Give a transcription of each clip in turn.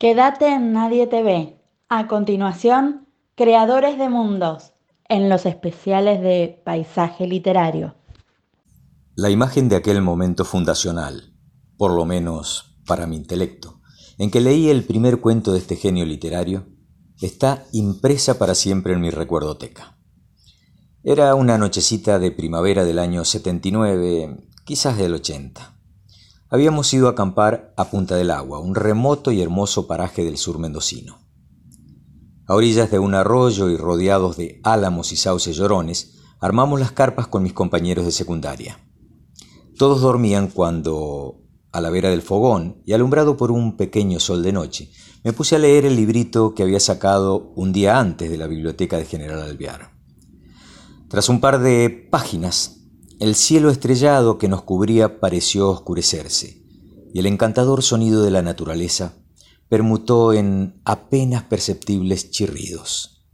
Quédate en Nadie te ve. A continuación, Creadores de Mundos, en los especiales de Paisaje Literario. La imagen de aquel momento fundacional, por lo menos para mi intelecto, en que leí el primer cuento de este genio literario, está impresa para siempre en mi recuerdoteca. Era una nochecita de primavera del año 79, quizás del 80. Habíamos ido a acampar a Punta del Agua, un remoto y hermoso paraje del sur mendocino. A orillas de un arroyo y rodeados de álamos y sauces llorones, armamos las carpas con mis compañeros de secundaria. Todos dormían cuando, a la vera del fogón y alumbrado por un pequeño sol de noche, me puse a leer el librito que había sacado un día antes de la biblioteca de General Alvear. Tras un par de páginas, el cielo estrellado que nos cubría pareció oscurecerse, y el encantador sonido de la naturaleza permutó en apenas perceptibles chirridos.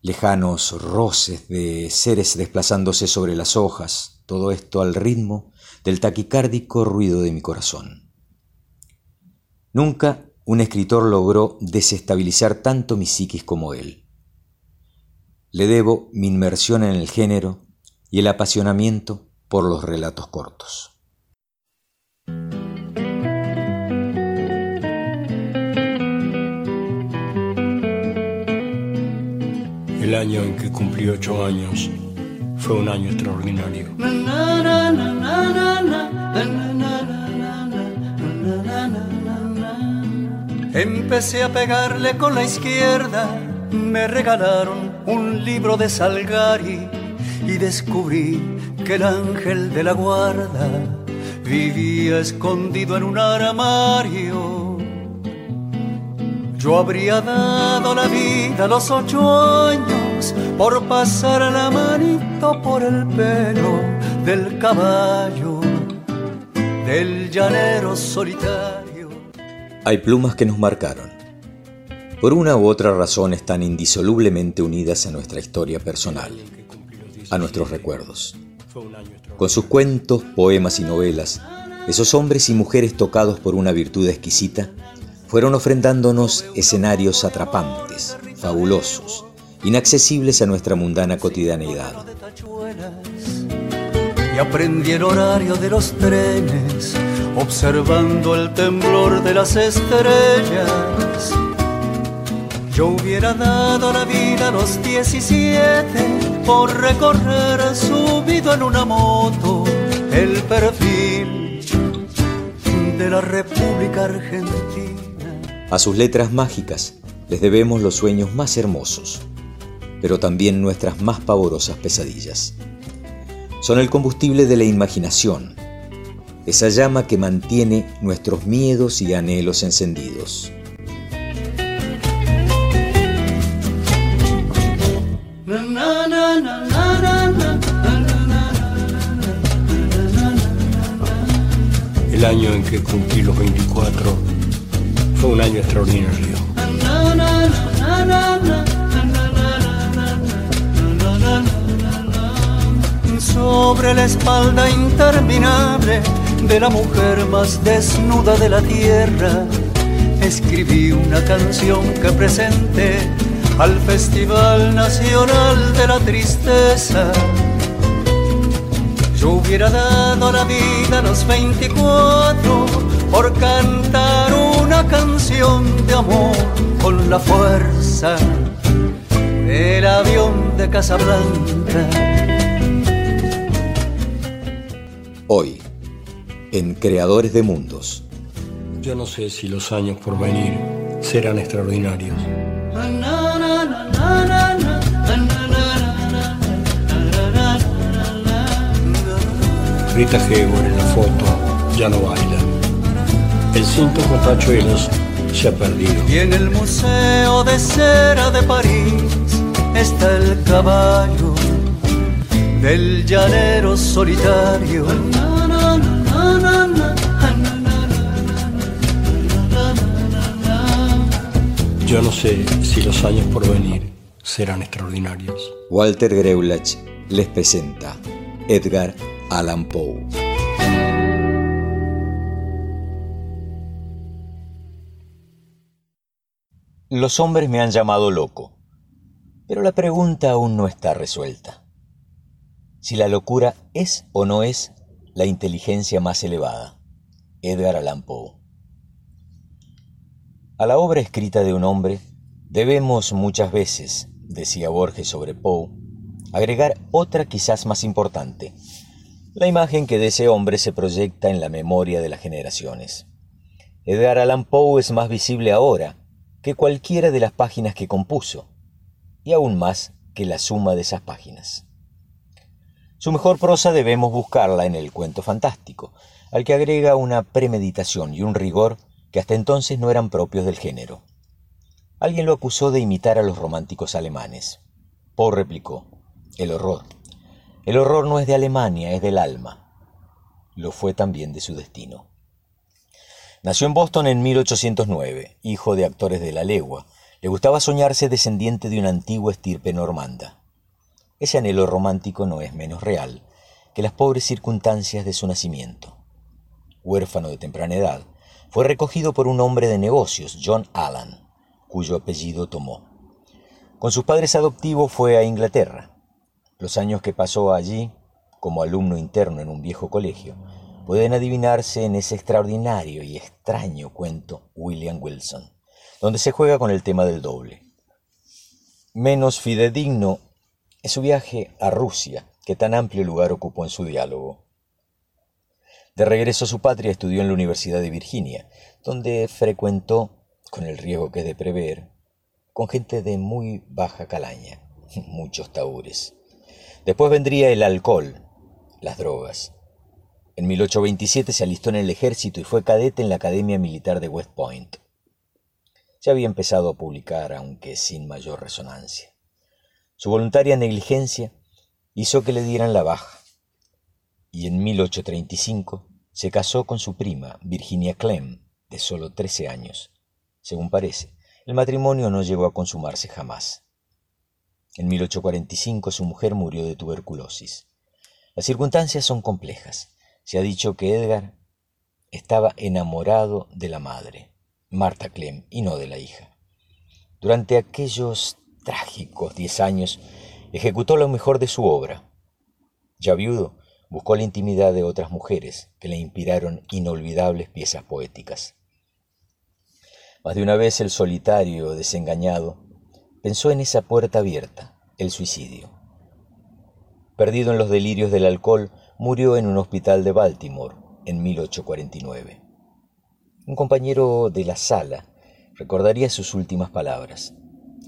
Lejanos roces de seres desplazándose sobre las hojas, todo esto al ritmo del taquicárdico ruido de mi corazón. Nunca un escritor logró desestabilizar tanto mi psiquis como él. Le debo mi inmersión en el género y el apasionamiento por los relatos cortos. El año en que cumplí ocho años fue un año extraordinario. Empecé a pegarle con la izquierda, me regalaron un libro de Salgari y descubrí que el ángel de la guarda vivía escondido en un armario. Yo habría dado la vida a los ocho años por pasar la manito por el pelo del caballo, del llanero solitario. Hay plumas que nos marcaron. Por una u otra razón están indisolublemente unidas a nuestra historia personal a nuestros recuerdos. Con sus cuentos, poemas y novelas, esos hombres y mujeres tocados por una virtud exquisita fueron ofrendándonos escenarios atrapantes, fabulosos, inaccesibles a nuestra mundana cotidianeidad. Y aprendí el horario de los trenes, observando el temblor de las estrellas. Yo hubiera dado la vida a los 17 por recorrer subido en una moto el perfil de la República Argentina. A sus letras mágicas les debemos los sueños más hermosos, pero también nuestras más pavorosas pesadillas. Son el combustible de la imaginación, esa llama que mantiene nuestros miedos y anhelos encendidos. El año en que cumplí los 24 fue un año extraordinario. Sobre la espalda interminable de la mujer más desnuda de la tierra, escribí una canción que presenté al Festival Nacional de la Tristeza yo hubiera dado la vida a los 24 por cantar una canción de amor con la fuerza del avión de Casablanca. Hoy, en Creadores de Mundos. Yo no sé si los años por venir serán extraordinarios. Rita Hayworth en la foto ya no baila. El cinto con tachuelos se ha perdido. Y en el Museo de Cera de París está el caballo del llanero solitario. Yo no sé si los años por venir serán extraordinarios. Walter Greulach les presenta Edgar Allan Poe. Los hombres me han llamado loco, pero la pregunta aún no está resuelta. Si la locura es o no es la inteligencia más elevada. Edgar Allan Poe. A la obra escrita de un hombre debemos muchas veces, decía Borges sobre Poe, agregar otra quizás más importante, la imagen que de ese hombre se proyecta en la memoria de las generaciones. Edgar Allan Poe es más visible ahora que cualquiera de las páginas que compuso, y aún más que la suma de esas páginas. Su mejor prosa debemos buscarla en el cuento fantástico, al que agrega una premeditación y un rigor que hasta entonces no eran propios del género. Alguien lo acusó de imitar a los románticos alemanes. Poe replicó, el horror. El horror no es de Alemania, es del alma. Lo fue también de su destino. Nació en Boston en 1809, hijo de actores de la legua. Le gustaba soñarse descendiente de una antigua estirpe normanda. Ese anhelo romántico no es menos real que las pobres circunstancias de su nacimiento. Huérfano de temprana edad, fue recogido por un hombre de negocios, John Allan, cuyo apellido tomó. Con sus padres adoptivos fue a Inglaterra. Los años que pasó allí, como alumno interno en un viejo colegio, pueden adivinarse en ese extraordinario y extraño cuento William Wilson, donde se juega con el tema del doble. Menos fidedigno es su viaje a Rusia, que tan amplio lugar ocupó en su diálogo. De regreso a su patria estudió en la Universidad de Virginia, donde frecuentó, con el riesgo que es de prever, con gente de muy baja calaña, muchos taúres. Después vendría el alcohol, las drogas, en 1827 se alistó en el ejército y fue cadete en la Academia Militar de West Point. Ya había empezado a publicar, aunque sin mayor resonancia. Su voluntaria negligencia hizo que le dieran la baja, y en 1835 se casó con su prima, Virginia Clem, de solo 13 años. Según parece, el matrimonio no llegó a consumarse jamás. En 1845 su mujer murió de tuberculosis. Las circunstancias son complejas. Se ha dicho que Edgar estaba enamorado de la madre, Marta Clem, y no de la hija. Durante aquellos trágicos diez años ejecutó lo mejor de su obra. Ya viudo, buscó la intimidad de otras mujeres que le inspiraron inolvidables piezas poéticas. Más de una vez el solitario, desengañado, pensó en esa puerta abierta, el suicidio. Perdido en los delirios del alcohol, murió en un hospital de Baltimore en 1849. Un compañero de la sala recordaría sus últimas palabras.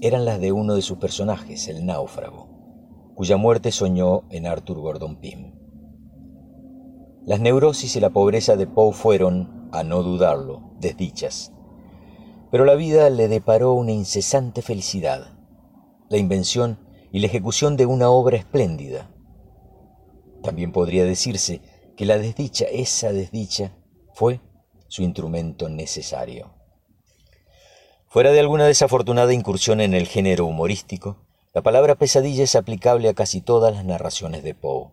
Eran las de uno de sus personajes, el náufrago, cuya muerte soñó en Arthur Gordon Pym. Las neurosis y la pobreza de Poe fueron, a no dudarlo, desdichas. Pero la vida le deparó una incesante felicidad, la invención y la ejecución de una obra espléndida, también podría decirse que la desdicha, esa desdicha, fue su instrumento necesario. Fuera de alguna desafortunada incursión en el género humorístico, la palabra pesadilla es aplicable a casi todas las narraciones de Poe.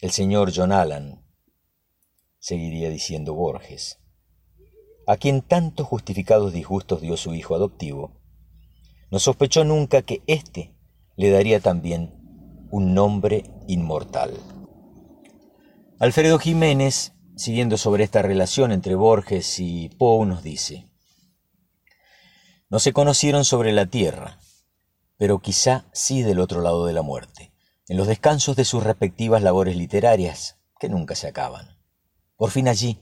El señor John Allan, seguiría diciendo Borges, a quien tantos justificados disgustos dio su hijo adoptivo, no sospechó nunca que éste le daría también un nombre inmortal. Alfredo Jiménez, siguiendo sobre esta relación entre Borges y Poe, nos dice, no se conocieron sobre la tierra, pero quizá sí del otro lado de la muerte, en los descansos de sus respectivas labores literarias, que nunca se acaban. Por fin allí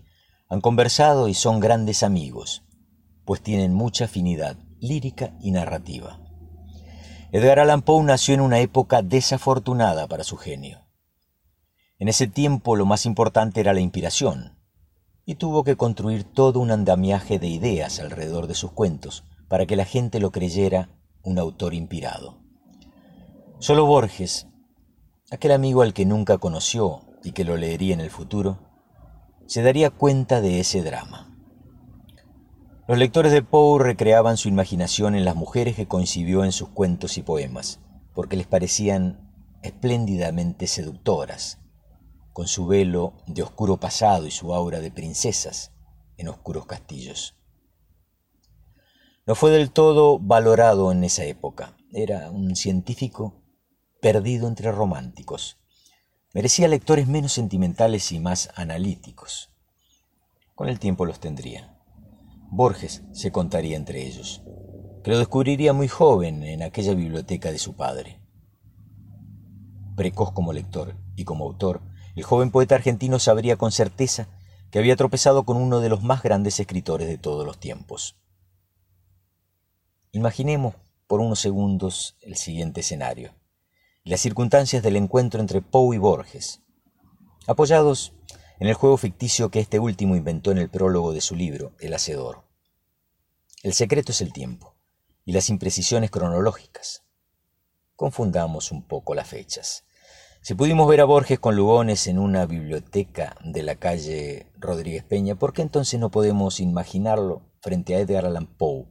han conversado y son grandes amigos, pues tienen mucha afinidad lírica y narrativa. Edgar Allan Poe nació en una época desafortunada para su genio. En ese tiempo lo más importante era la inspiración, y tuvo que construir todo un andamiaje de ideas alrededor de sus cuentos para que la gente lo creyera un autor inspirado. Solo Borges, aquel amigo al que nunca conoció y que lo leería en el futuro, se daría cuenta de ese drama. Los lectores de Poe recreaban su imaginación en las mujeres que concibió en sus cuentos y poemas, porque les parecían espléndidamente seductoras, con su velo de oscuro pasado y su aura de princesas en oscuros castillos. no fue del todo valorado en esa época. Era un científico perdido entre románticos. Merecía lectores menos sentimentales y más analíticos. Con el tiempo los tendría. Borges se contaría entre ellos, que lo descubriría muy joven en aquella biblioteca de su padre. Precoz como lector y como autor, el joven poeta argentino sabría con certeza que había tropezado con uno de los más grandes escritores de todos los tiempos. Imaginemos por unos segundos el siguiente escenario las circunstancias del encuentro entre Poe y Borges, apoyados en el juego ficticio que este último inventó en el prólogo de su libro, El Hacedor. El secreto es el tiempo y las imprecisiones cronológicas. Confundamos un poco las fechas. Si pudimos ver a Borges con Lugones en una biblioteca de la calle Rodríguez Peña, ¿por qué entonces no podemos imaginarlo frente a Edgar Allan Poe,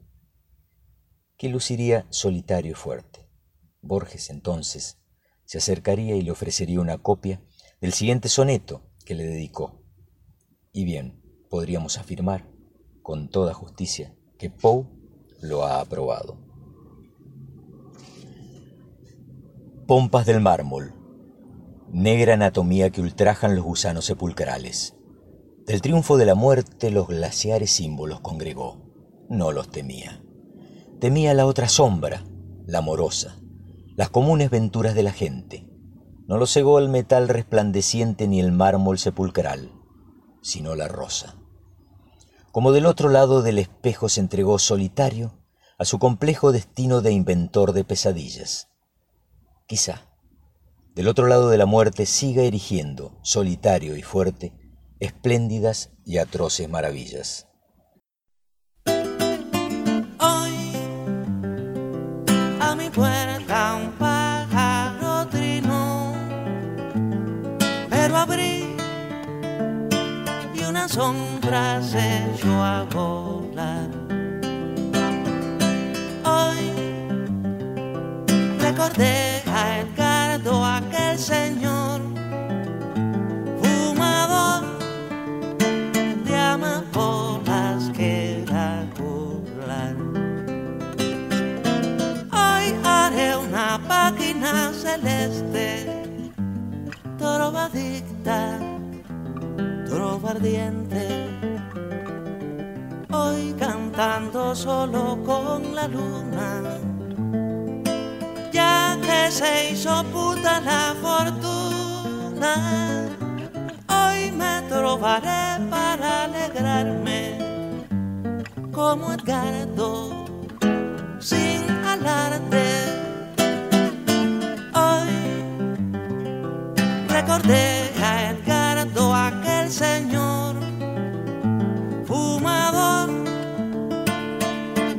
que luciría solitario y fuerte? Borges entonces se acercaría y le ofrecería una copia del siguiente soneto que le dedicó. Y bien, podríamos afirmar con toda justicia que Poe lo ha aprobado. Pompas del mármol negra anatomía que ultrajan los gusanos sepulcrales. Del triunfo de la muerte los glaciares símbolos congregó, no los temía. Temía la otra sombra, la amorosa, las comunes venturas de la gente. No lo cegó el metal resplandeciente ni el mármol sepulcral, sino la rosa. Como del otro lado del espejo se entregó solitario a su complejo destino de inventor de pesadillas. Quizá del otro lado de la muerte siga erigiendo, solitario y fuerte, espléndidas y atroces maravillas. Hoy a mi puerta y una sombra se echó a volar. Hoy recordé a el aquel señor fumador de amapolas que era burlar. Hoy haré una página celeste, trovadicta, ardiente. Hoy cantando solo con la luna que se hizo puta la fortuna. Hoy me trovaré para alegrarme como Edgardo sin alarde. Hoy recordé señor fumador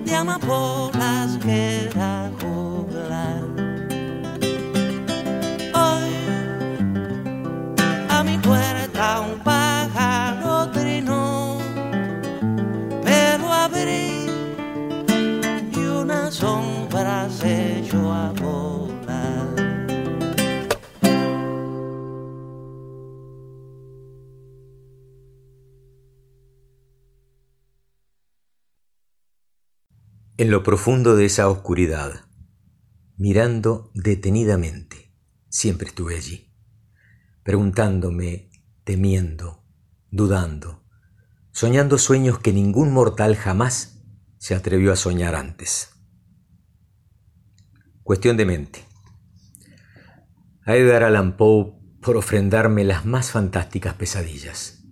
de amapolas que En lo profundo de esa oscuridad, mirando detenidamente, siempre estuve allí, preguntándome temiendo, dudando, soñando sueños que ningún mortal jamás se atrevió a soñar antes. Cuestión de mente. A Edgar Allan Poe por ofrendarme las más fantásticas pesadillas.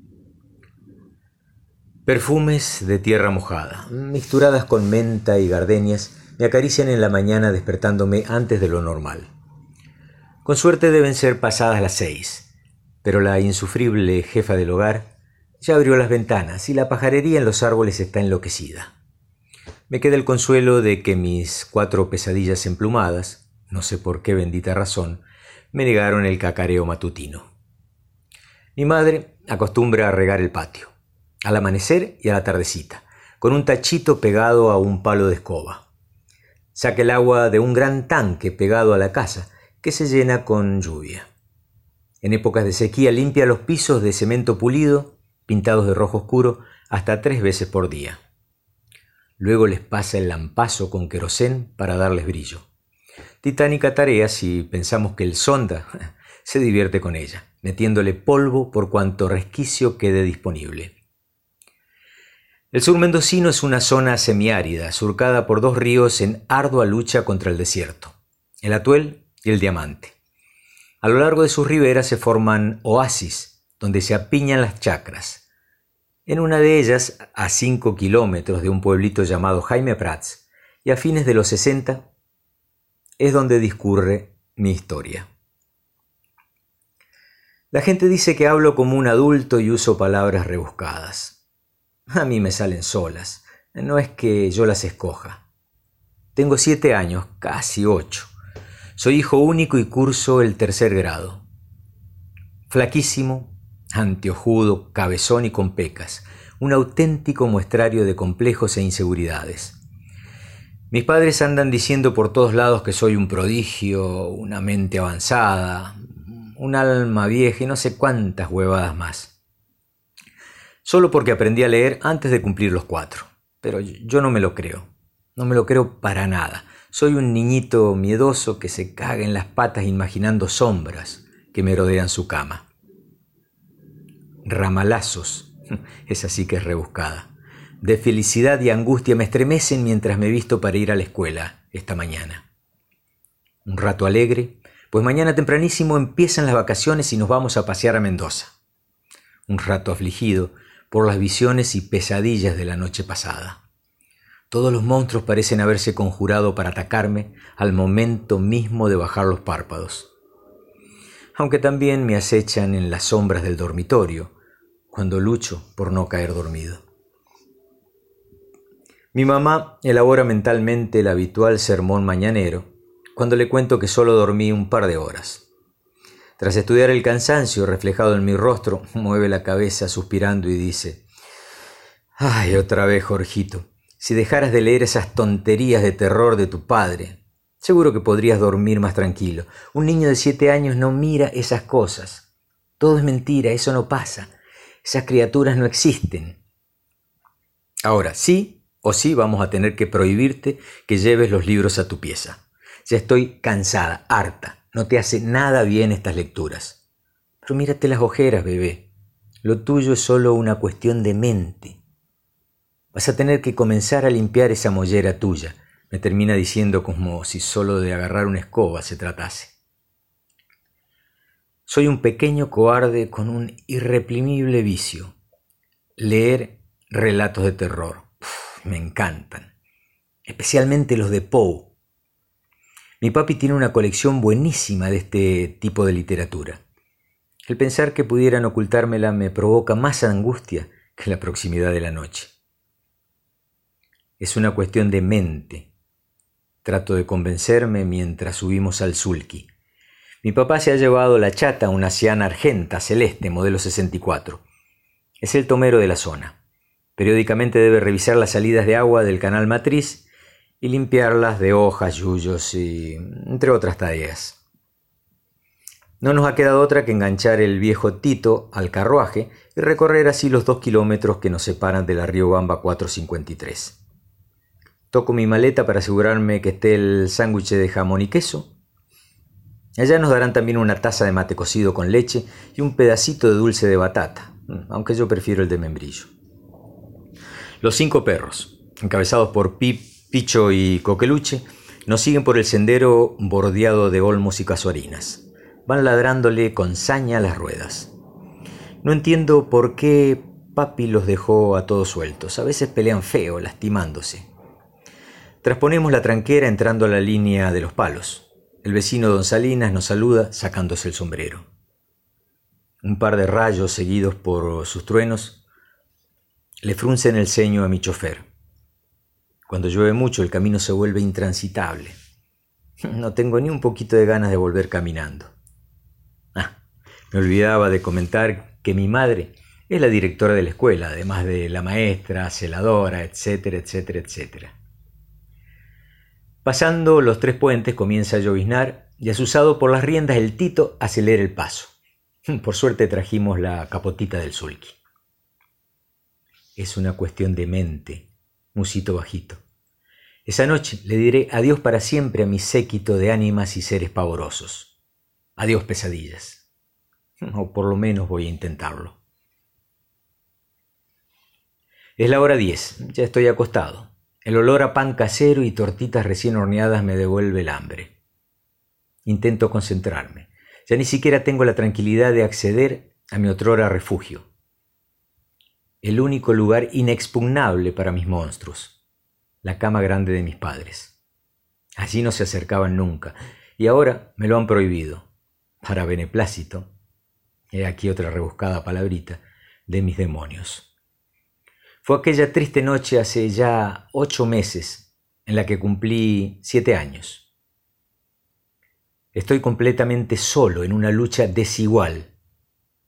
Perfumes de tierra mojada, mixturadas con menta y gardenias, me acarician en la mañana despertándome antes de lo normal. Con suerte deben ser pasadas las seis pero la insufrible jefa del hogar ya abrió las ventanas y la pajarería en los árboles está enloquecida. Me queda el consuelo de que mis cuatro pesadillas emplumadas, no sé por qué bendita razón, me negaron el cacareo matutino. Mi madre acostumbra a regar el patio, al amanecer y a la tardecita, con un tachito pegado a un palo de escoba. Saca el agua de un gran tanque pegado a la casa, que se llena con lluvia. En épocas de sequía limpia los pisos de cemento pulido, pintados de rojo oscuro, hasta tres veces por día. luego les pasa el lampazo con querosén para darles brillo. Titánica tarea si pensamos que el sonda se divierte con ella, metiéndole polvo por cuanto resquicio quede disponible. El sur mendocino es una zona semiárida, surcada por dos ríos en ardua lucha contra el desierto, el Atuel y el Diamante. A lo largo de sus riberas se forman oasis, donde se apiñan las chacras. En una de ellas, a cinco kilómetros de un pueblito llamado Jaime Prats, y a fines de los 60, es donde discurre mi historia. La gente dice que hablo como un adulto y uso palabras rebuscadas. A mí me salen solas, no es que yo las escoja. Tengo siete años, casi ocho. Soy hijo único y curso el tercer grado. Flaquísimo, anteojudo, cabezón y con pecas, un auténtico muestrario de complejos e inseguridades. Mis padres andan diciendo por todos lados que soy un prodigio, una mente avanzada, un alma vieja y no sé cuántas huevadas más. Solo porque aprendí a leer antes de cumplir los cuatro. Pero yo no me lo creo. No me lo creo para nada. Soy un niñito miedoso que se caga en las patas imaginando sombras que me rodean su cama. Ramalazos. Esa sí que es rebuscada de felicidad y angustia me estremecen mientras me visto para ir a la escuela esta mañana. Un rato alegre, pues mañana tempranísimo empiezan las vacaciones y nos vamos a pasear a Mendoza. Un rato afligido por las visiones y pesadillas de la noche pasada. Todos los monstruos parecen haberse conjurado para atacarme al momento mismo de bajar los párpados. Aunque también me acechan en las sombras del dormitorio, cuando lucho por no caer dormido. Mi mamá elabora mentalmente el habitual sermón mañanero cuando le cuento que solo dormí un par de horas. Tras estudiar el cansancio reflejado en mi rostro, mueve la cabeza suspirando y dice, Ay, otra vez, Jorgito, si dejaras de leer esas tonterías de terror de tu padre, seguro que podrías dormir más tranquilo. Un niño de siete años no mira esas cosas. Todo es mentira, eso no pasa. Esas criaturas no existen. Ahora, sí, o sí vamos a tener que prohibirte que lleves los libros a tu pieza. Ya estoy cansada, harta. No te hace nada bien estas lecturas. Pero mírate las ojeras, bebé. Lo tuyo es solo una cuestión de mente. Vas a tener que comenzar a limpiar esa mollera tuya, me termina diciendo como si solo de agarrar una escoba se tratase. Soy un pequeño cobarde con un irreprimible vicio. Leer relatos de terror me encantan, especialmente los de Poe. Mi papi tiene una colección buenísima de este tipo de literatura. El pensar que pudieran ocultármela me provoca más angustia que la proximidad de la noche. Es una cuestión de mente. Trato de convencerme mientras subimos al sulky. Mi papá se ha llevado la chata, una Siana argenta celeste, modelo 64. Es el tomero de la zona. Periódicamente debe revisar las salidas de agua del canal matriz y limpiarlas de hojas, yuyos y entre otras tareas. No nos ha quedado otra que enganchar el viejo Tito al carruaje y recorrer así los dos kilómetros que nos separan de la Bamba 453. Toco mi maleta para asegurarme que esté el sándwich de jamón y queso. Allá nos darán también una taza de mate cocido con leche y un pedacito de dulce de batata, aunque yo prefiero el de membrillo. Los cinco perros, encabezados por Pip, Picho y Coqueluche, nos siguen por el sendero bordeado de olmos y casuarinas. Van ladrándole con saña las ruedas. No entiendo por qué papi los dejó a todos sueltos. A veces pelean feo, lastimándose. Trasponemos la tranquera entrando a la línea de los palos. El vecino don Salinas nos saluda sacándose el sombrero. Un par de rayos seguidos por sus truenos le fruncen el ceño a mi chofer. Cuando llueve mucho el camino se vuelve intransitable. No tengo ni un poquito de ganas de volver caminando. Ah, me olvidaba de comentar que mi madre es la directora de la escuela, además de la maestra, celadora, etcétera, etcétera, etcétera. Pasando los tres puentes comienza a lloviznar y asusado por las riendas el Tito acelera el paso. Por suerte trajimos la capotita del sulky. Es una cuestión de mente, musito bajito. Esa noche le diré adiós para siempre a mi séquito de ánimas y seres pavorosos. Adiós pesadillas. O por lo menos voy a intentarlo. Es la hora diez, ya estoy acostado. El olor a pan casero y tortitas recién horneadas me devuelve el hambre. Intento concentrarme. Ya ni siquiera tengo la tranquilidad de acceder a mi otrora refugio. El único lugar inexpugnable para mis monstruos la cama grande de mis padres. Allí no se acercaban nunca, y ahora me lo han prohibido, para beneplácito, he aquí otra rebuscada palabrita, de mis demonios. Fue aquella triste noche hace ya ocho meses en la que cumplí siete años. Estoy completamente solo en una lucha desigual,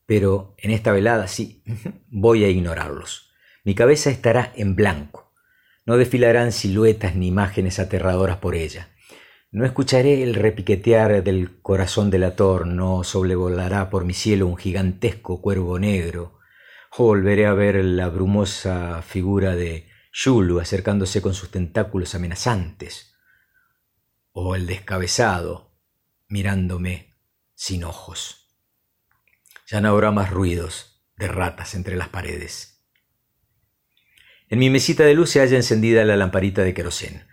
pero en esta velada sí, voy a ignorarlos. Mi cabeza estará en blanco. No desfilarán siluetas ni imágenes aterradoras por ella. No escucharé el repiquetear del corazón del ator, no sobrevolará por mi cielo un gigantesco cuervo negro, o volveré a ver la brumosa figura de Shulu acercándose con sus tentáculos amenazantes, o el descabezado mirándome sin ojos. Ya no habrá más ruidos de ratas entre las paredes. En mi mesita de luz se halla encendida la lamparita de querosén.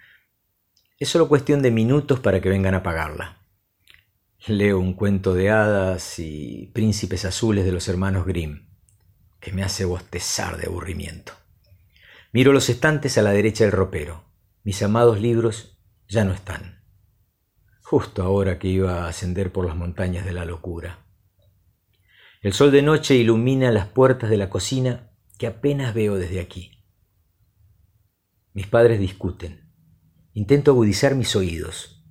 Es solo cuestión de minutos para que vengan a apagarla. Leo un cuento de hadas y príncipes azules de los hermanos Grimm, que me hace bostezar de aburrimiento. Miro los estantes a la derecha del ropero. Mis amados libros ya no están. Justo ahora que iba a ascender por las montañas de la locura. El sol de noche ilumina las puertas de la cocina que apenas veo desde aquí. Mis padres discuten. Intento agudizar mis oídos.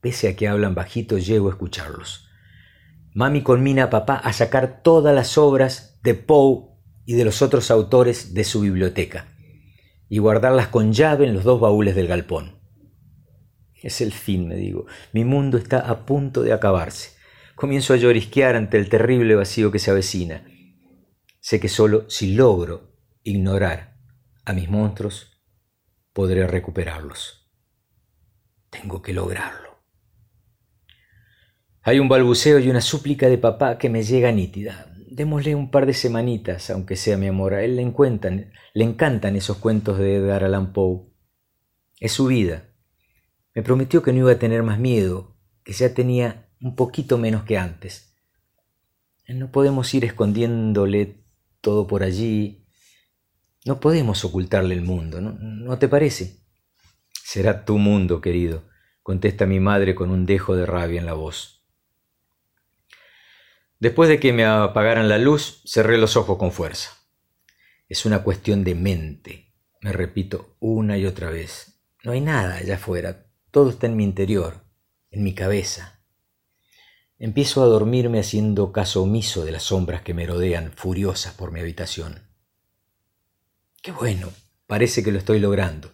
Pese a que hablan bajito, llego a escucharlos. Mami conmina a papá a sacar todas las obras de Poe y de los otros autores de su biblioteca y guardarlas con llave en los dos baúles del galpón. Es el fin, me digo. Mi mundo está a punto de acabarse. Comienzo a llorisquear ante el terrible vacío que se avecina. Sé que solo si logro ignorar a mis monstruos, podré recuperarlos. Tengo que lograrlo. Hay un balbuceo y una súplica de papá que me llega nítida. Démosle un par de semanitas, aunque sea mi amor. A él le encantan, le encantan esos cuentos de Edgar Allan Poe. Es su vida. Me prometió que no iba a tener más miedo, que ya tenía un poquito menos que antes. No podemos ir escondiéndole todo por allí, no podemos ocultarle el mundo, ¿no, te parece? Será tu mundo, querido, contesta mi madre con un dejo de rabia en la voz. Después de que me apagaran la luz, cerré los ojos con fuerza. Es una cuestión de mente, me repito una y otra vez. No hay nada allá afuera, todo está en mi interior, en mi cabeza. Empiezo a dormirme haciendo caso omiso de las sombras que me rodean furiosas por mi habitación. Qué bueno, parece que lo estoy logrando.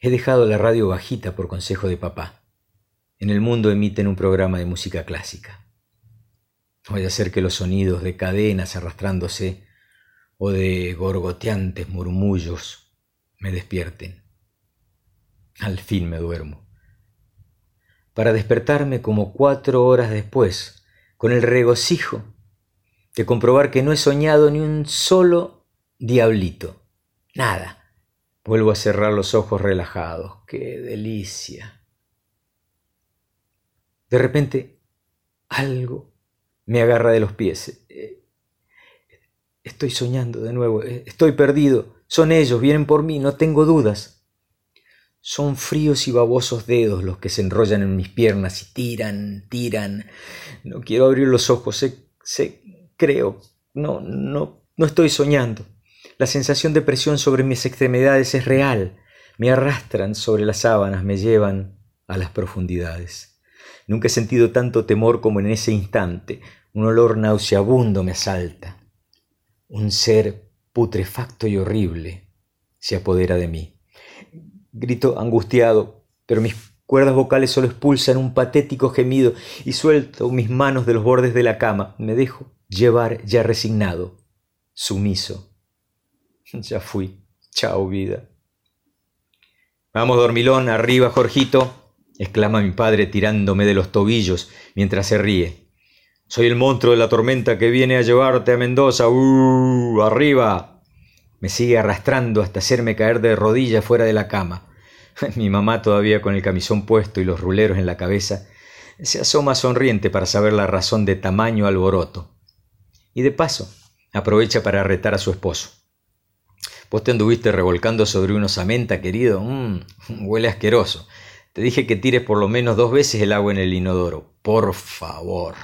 He dejado la radio bajita por consejo de papá. En el mundo emiten un programa de música clásica. No vaya a ser que los sonidos de cadenas arrastrándose o de gorgoteantes murmullos me despierten. Al fin me duermo. Para despertarme como cuatro horas después, con el regocijo de comprobar que no he soñado ni un solo diablito. Nada. Vuelvo a cerrar los ojos relajados. ¡Qué delicia! De repente, algo me agarra de los pies. Eh, estoy soñando de nuevo. Eh, estoy perdido. Son ellos, vienen por mí, no tengo dudas. Son fríos y babosos dedos los que se enrollan en mis piernas y tiran, tiran. No quiero abrir los ojos, sé, sé, creo, no, no, no estoy soñando. La sensación de presión sobre mis extremidades es real. Me arrastran sobre las sábanas, me llevan a las profundidades. Nunca he sentido tanto temor como en ese instante. Un olor nauseabundo me asalta. Un ser putrefacto y horrible se apodera de mí. Grito angustiado, pero mis cuerdas vocales solo expulsan un patético gemido y suelto mis manos de los bordes de la cama. Me dejo llevar ya resignado, sumiso Ya fui. Chao vida. Vamos, dormilón, arriba, Jorgito, exclama mi padre tirándome de los tobillos mientras se ríe. Soy el monstruo de la tormenta que viene a llevarte a Mendoza. ¡Uh! ¡Arriba! Me sigue arrastrando hasta hacerme caer de rodillas fuera de la cama. Mi mamá, todavía con el camisón puesto y los ruleros en la cabeza, se asoma sonriente para saber la razón de tamaño alboroto. Y de paso, aprovecha para retar a su esposo. Vos te anduviste revolcando sobre una osamenta, querido. Mmm, huele asqueroso. Te dije que tires por lo menos dos veces el agua en el inodoro. Por favor.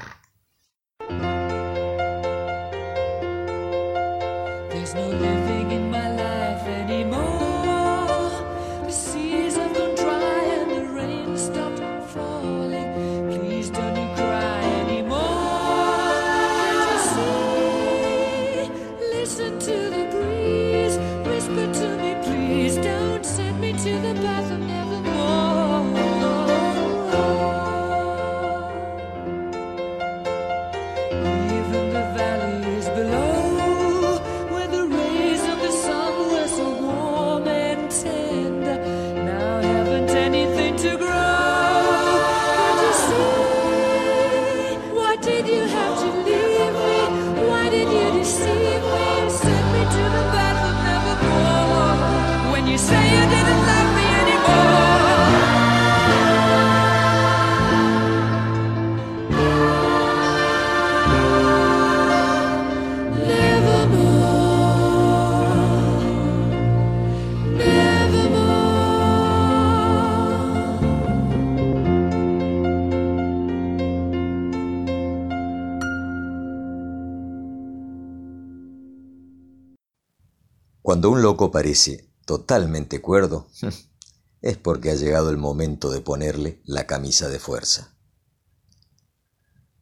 Cuando un loco parece totalmente cuerdo, es porque ha llegado el momento de ponerle la camisa de fuerza.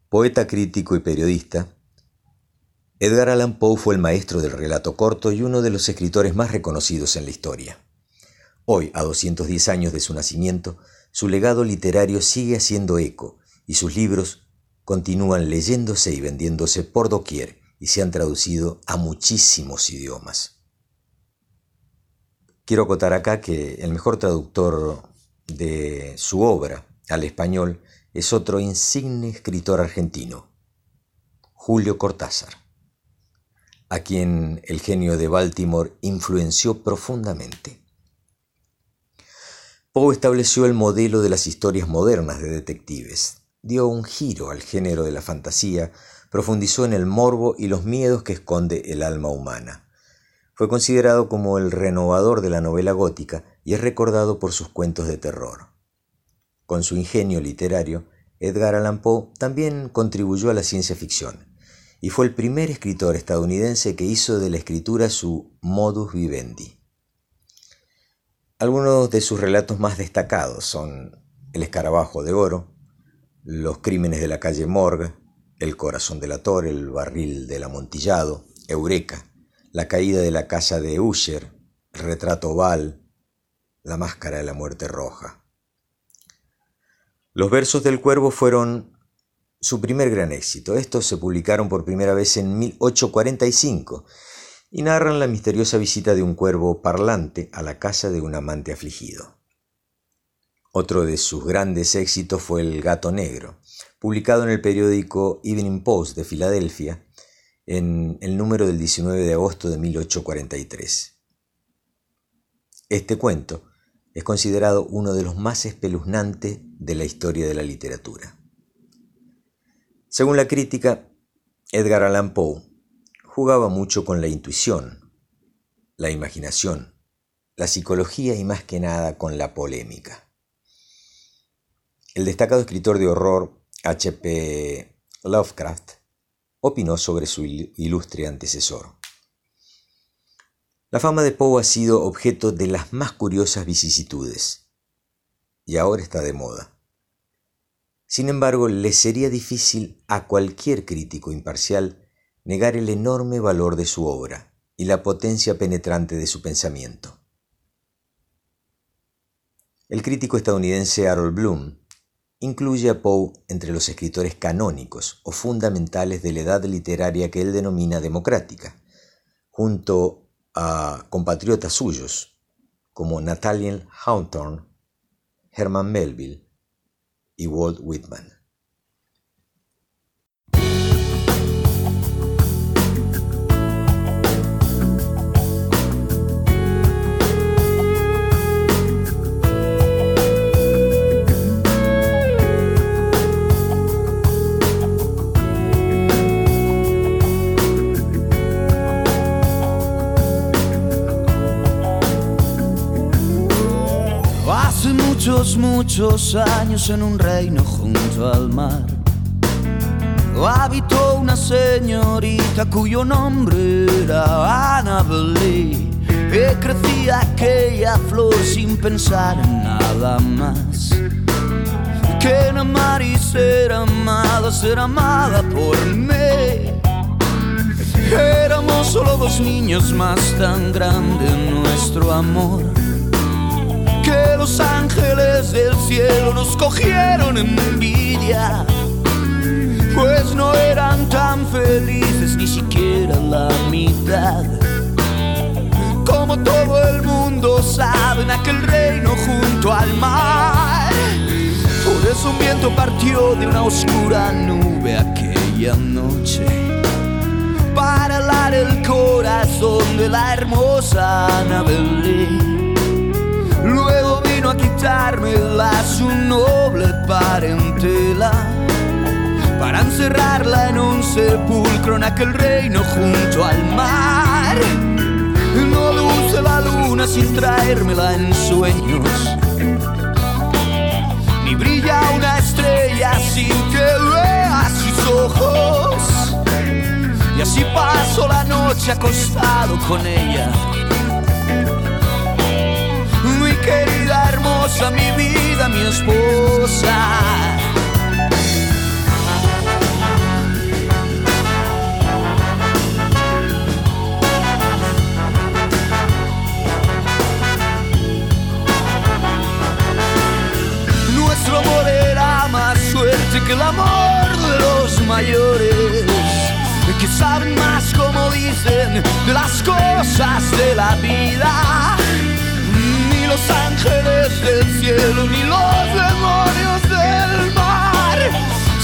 Poeta, crítico y periodista, Edgar Allan Poe fue el maestro del relato corto y uno de los escritores más reconocidos en la historia. Hoy, a 210 años de su nacimiento, su legado literario sigue haciendo eco y sus libros continúan leyéndose y vendiéndose por doquier y se han traducido a muchísimos idiomas. Quiero acotar acá que el mejor traductor de su obra al español es otro insigne escritor argentino, Julio Cortázar, a quien el genio de Baltimore influenció profundamente. Poe estableció el modelo de las historias modernas de detectives, dio un giro al género de la fantasía, profundizó en el morbo y los miedos que esconde el alma humana fue considerado como el renovador de la novela gótica y es recordado por sus cuentos de terror. Con su ingenio literario, Edgar Allan Poe también contribuyó a la ciencia ficción y fue el primer escritor estadounidense que hizo de la escritura su modus vivendi. Algunos de sus relatos más destacados son El escarabajo de oro, Los crímenes de la calle Morgue, El corazón de la torre, El barril del amontillado, Eureka, la caída de la casa de Usher, retrato oval, la máscara de la muerte roja. Los versos del cuervo fueron su primer gran éxito. Estos se publicaron por primera vez en 1845 y narran la misteriosa visita de un cuervo parlante a la casa de un amante afligido. Otro de sus grandes éxitos fue El gato negro, publicado en el periódico Evening Post de Filadelfia en el número del 19 de agosto de 1843. Este cuento es considerado uno de los más espeluznantes de la historia de la literatura. Según la crítica, Edgar Allan Poe jugaba mucho con la intuición, la imaginación, la psicología y más que nada con la polémica. El destacado escritor de horror H.P. Lovecraft opinó sobre su ilustre antecesor. La fama de Poe ha sido objeto de las más curiosas vicisitudes, y ahora está de moda. Sin embargo, le sería difícil a cualquier crítico imparcial negar el enorme valor de su obra y la potencia penetrante de su pensamiento. El crítico estadounidense Harold Bloom incluye a Poe entre los escritores canónicos o fundamentales de la edad literaria que él denomina democrática, junto a compatriotas suyos como Nathaniel Hawthorne, Herman Melville y Walt Whitman. Muchos, muchos años en un reino junto al mar. Habitó una señorita cuyo nombre era Annabelle. Y crecía aquella flor sin pensar en nada más. Que en amar y ser amada, ser amada por mí. Éramos solo dos niños más tan grande nuestro amor que los ángeles del cielo nos cogieron envidia, pues no eran tan felices ni siquiera la mitad. Como todo el mundo sabe en aquel reino junto al mar. Por eso un viento partió de una oscura nube aquella noche para alar el corazón de la hermosa Luego vino a quitármela su noble parentela para encerrarla en un sepulcro en aquel reino junto al mar. No luce la luna sin traérmela en sueños, ni brilla una estrella sin que vea sus ojos. Y así paso la noche acostado con ella querida, hermosa, mi vida, mi esposa. Nuestro amor era más suerte que el amor de los mayores, que saben más como dicen de las cosas de la vida los ángeles del cielo ni los demonios del mar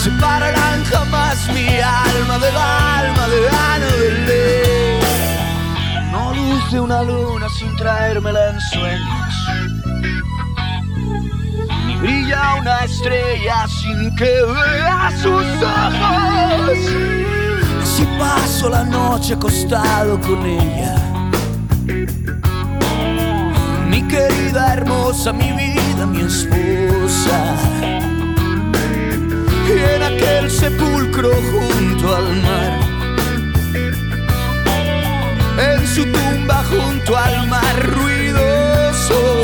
separarán jamás mi alma del alma de Annabelle. No luce una luna sin traérmela en sueños, ni brilla una estrella sin que vea sus ojos. Si paso la noche acostado con ella querida, hermosa, mi vida, mi esposa. Y en aquel sepulcro junto al mar, en su tumba junto al mar ruidoso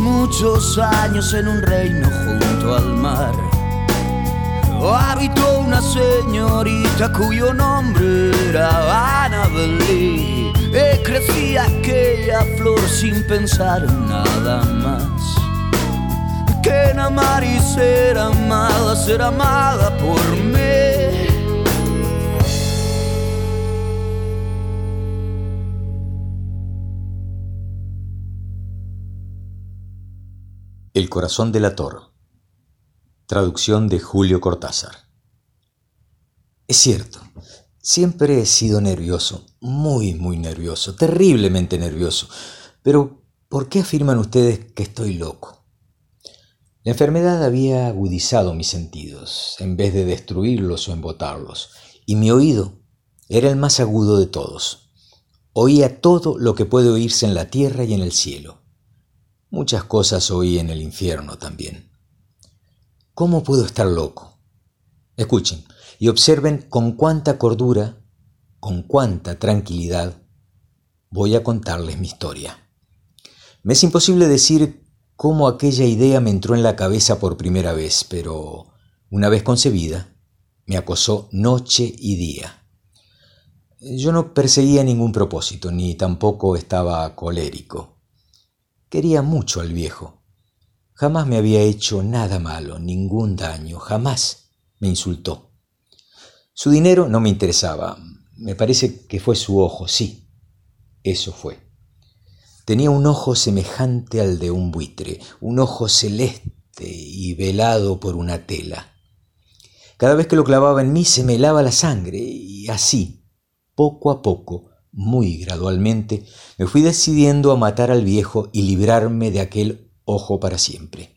muchos años en un reino junto al mar. Habitó una señorita cuyo nombre era Annabelle. Y crecía aquella flor sin pensar en nada más. Que en amar y ser amada, ser amada por mí. El corazón del ator. Traducción de Julio Cortázar. Es cierto, siempre he sido nervioso, muy, muy nervioso, terriblemente nervioso. Pero, ¿por qué afirman ustedes que estoy loco? La enfermedad había agudizado mis sentidos, en vez de destruirlos o embotarlos, y mi oído era el más agudo de todos. Oía todo lo que puede oírse en la tierra y en el cielo. Muchas cosas oí en el infierno también. ¿Cómo puedo estar loco? Escuchen y observen con cuánta cordura, con cuánta tranquilidad voy a contarles mi historia. Me es imposible decir cómo aquella idea me entró en la cabeza por primera vez, pero una vez concebida, me acosó noche y día. Yo no perseguía ningún propósito, ni tampoco estaba colérico. Quería mucho al viejo. Jamás me había hecho nada malo, ningún daño, jamás me insultó. Su dinero no me interesaba. Me parece que fue su ojo, sí, eso fue. Tenía un ojo semejante al de un buitre, un ojo celeste y velado por una tela. Cada vez que lo clavaba en mí se me helaba la sangre y así, poco a poco, muy gradualmente, me fui decidiendo a matar al viejo y librarme de aquel ojo para siempre.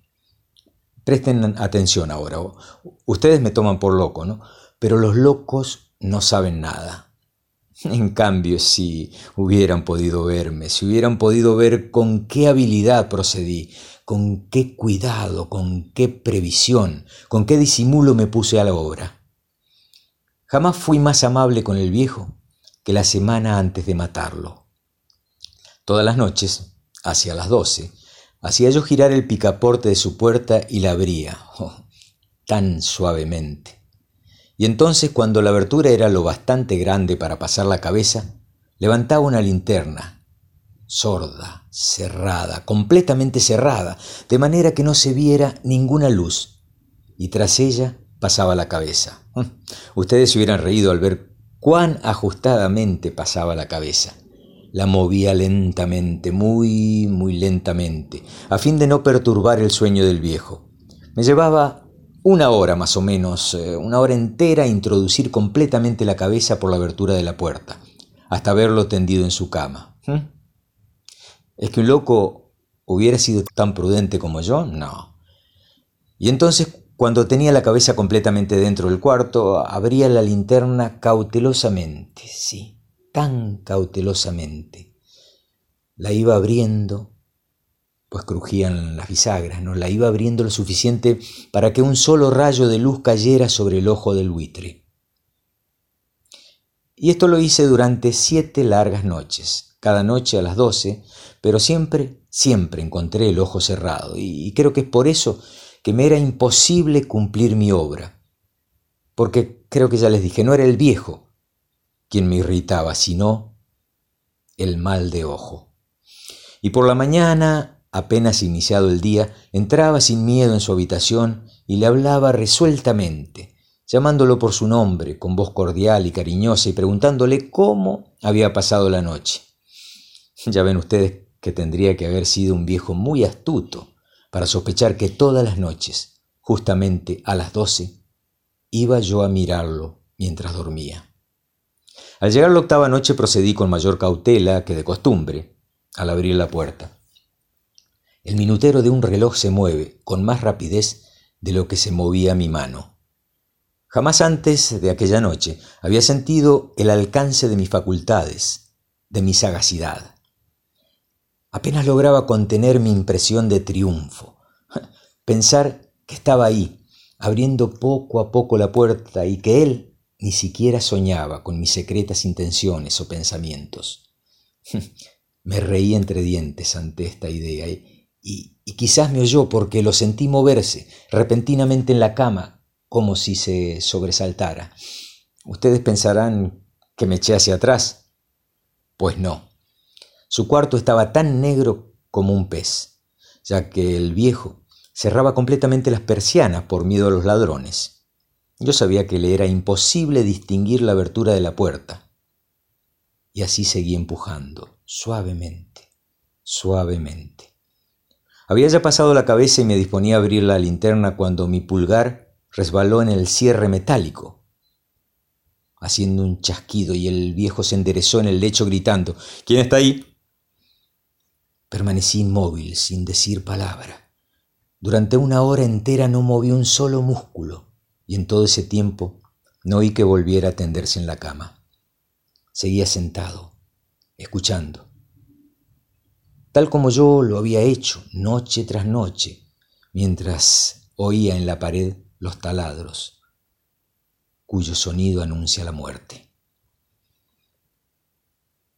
Presten atención ahora. Ustedes me toman por loco, ¿no? Pero los locos no saben nada. En cambio, si hubieran podido verme, si hubieran podido ver con qué habilidad procedí, con qué cuidado, con qué previsión, con qué disimulo me puse a la obra. Jamás fui más amable con el viejo que la semana antes de matarlo. Todas las noches, hacia las doce, hacía yo girar el picaporte de su puerta y la abría, oh, tan suavemente. Y entonces, cuando la abertura era lo bastante grande para pasar la cabeza, levantaba una linterna, sorda, cerrada, completamente cerrada, de manera que no se viera ninguna luz, y tras ella pasaba la cabeza. Ustedes se hubieran reído al ver cuán ajustadamente pasaba la cabeza. La movía lentamente, muy, muy lentamente, a fin de no perturbar el sueño del viejo. Me llevaba una hora más o menos, eh, una hora entera, introducir completamente la cabeza por la abertura de la puerta, hasta verlo tendido en su cama. ¿Mm? ¿Es que un loco hubiera sido tan prudente como yo? No. Y entonces cuando tenía la cabeza completamente dentro del cuarto, abría la linterna cautelosamente, sí, tan cautelosamente. La iba abriendo, pues crujían las bisagras, ¿no? La iba abriendo lo suficiente para que un solo rayo de luz cayera sobre el ojo del buitre. Y esto lo hice durante siete largas noches, cada noche a las doce, pero siempre, siempre encontré el ojo cerrado, y creo que es por eso que me era imposible cumplir mi obra, porque creo que ya les dije, no era el viejo quien me irritaba, sino el mal de ojo. Y por la mañana, apenas iniciado el día, entraba sin miedo en su habitación y le hablaba resueltamente, llamándolo por su nombre, con voz cordial y cariñosa, y preguntándole cómo había pasado la noche. Ya ven ustedes que tendría que haber sido un viejo muy astuto para sospechar que todas las noches, justamente a las doce, iba yo a mirarlo mientras dormía. Al llegar la octava noche procedí con mayor cautela que de costumbre al abrir la puerta. El minutero de un reloj se mueve con más rapidez de lo que se movía mi mano. Jamás antes de aquella noche había sentido el alcance de mis facultades, de mi sagacidad. Apenas lograba contener mi impresión de triunfo. Pensar que estaba ahí, abriendo poco a poco la puerta y que él ni siquiera soñaba con mis secretas intenciones o pensamientos. Me reí entre dientes ante esta idea y, quizás me oyó porque lo sentí moverse repentinamente en la cama como si se sobresaltara. Ustedes pensarán que me eché hacia atrás. Pues no. Su cuarto estaba tan negro como un pez, ya que el viejo cerraba completamente las persianas por miedo a los ladrones. Yo sabía que le era imposible distinguir la abertura de la puerta. Y así seguí empujando, suavemente, suavemente. Había ya pasado la cabeza y me disponía a abrir la linterna cuando mi pulgar resbaló en el cierre metálico, haciendo un chasquido y el viejo se enderezó en el lecho gritando, ¿Quién está ahí? Permanecí inmóvil, sin decir palabra. Durante una hora entera no moví un solo músculo, y en todo ese tiempo no oí que volviera a tenderse en la cama. Seguía sentado, escuchando, tal como yo lo había hecho noche tras noche, mientras oía en la pared los taladros, cuyo sonido anuncia la muerte.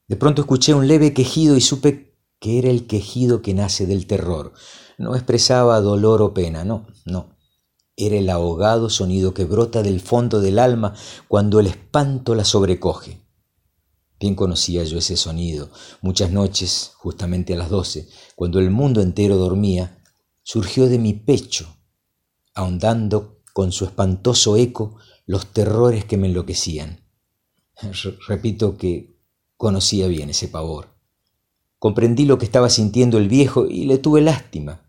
De pronto escuché un leve quejido y supe que era el quejido que nace del terror. No expresaba dolor o pena, no, no. Era el ahogado sonido que brota del fondo del alma cuando el espanto la sobrecoge. Bien conocía yo ese sonido. Muchas noches, justamente a las doce, cuando el mundo entero dormía, surgió de mi pecho, ahondando con su espantoso eco los terrores que me enloquecían. Repito que conocía bien ese pavor. Comprendí lo que estaba sintiendo el viejo y le tuve lástima,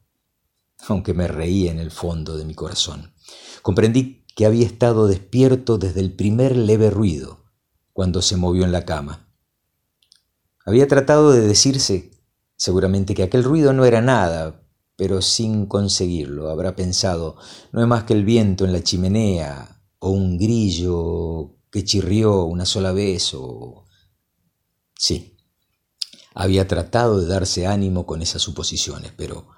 aunque me reía en el fondo de mi corazón. Comprendí que había estado despierto desde el primer leve ruido, cuando se movió en la cama. Había tratado de decirse seguramente que aquel ruido no era nada, pero sin conseguirlo. Habrá pensado, no es más que el viento en la chimenea, o un grillo que chirrió una sola vez, o... Sí, había tratado de darse ánimo con esas suposiciones, pero